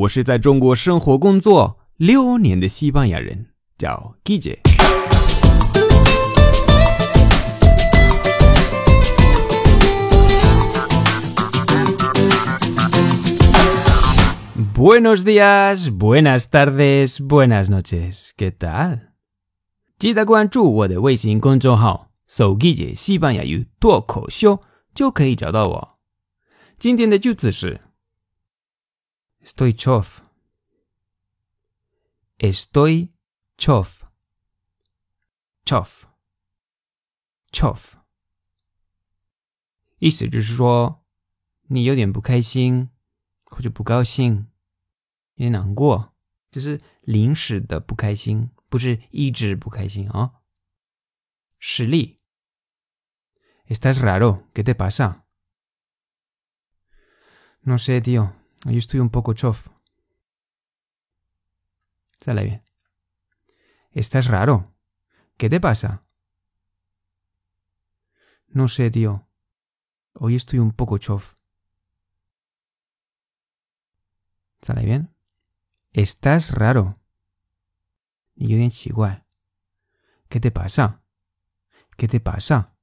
我是在中国生活工作六年的西班牙人，叫 Guille。Buenos días, buenas tardes, buenas noches. ¿Qué tal？记得关注我的微信公众号“手 Guille 西班牙语脱口秀”，就可以找到我。今天的句子是 Estoy chof. Estoy chof. chof. chof. 意思就是说，你有点不开心，或者不高兴，有点难过，就是临时的不开心，不是一直不开心啊。实例：Estás raro, ¿qué te pasa? No sé, tío. Yo estoy un poco chof. Sale bien. Estás raro. ¿Qué te pasa? No sé, tío. Hoy estoy un poco chof. ¿Sale bien? Estás raro. Y yo bien igual. ¿Qué te pasa? ¿Qué te pasa?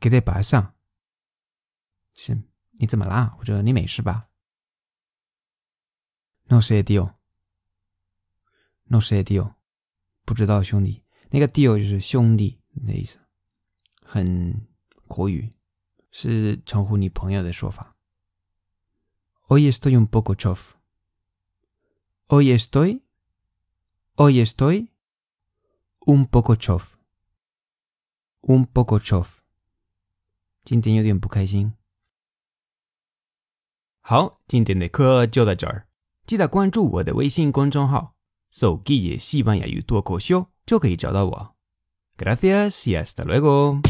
¿Qué te pasa? Sí. 你怎么啦？或者你没事吧？No sé, tío. No sé, tío. 不知道，兄弟。那个 tío 就是兄弟的意思，很口语，是称呼你朋友的说法。Hoy estoy un poco chof. Hoy estoy. Hoy estoy. Un poco chof. Un poco chof. 今天有点不开心。好，今天的课就到这儿，记得关注我的微信公众号“手机也西班牙语脱口秀”，就可以找到我。Gracias y hasta luego。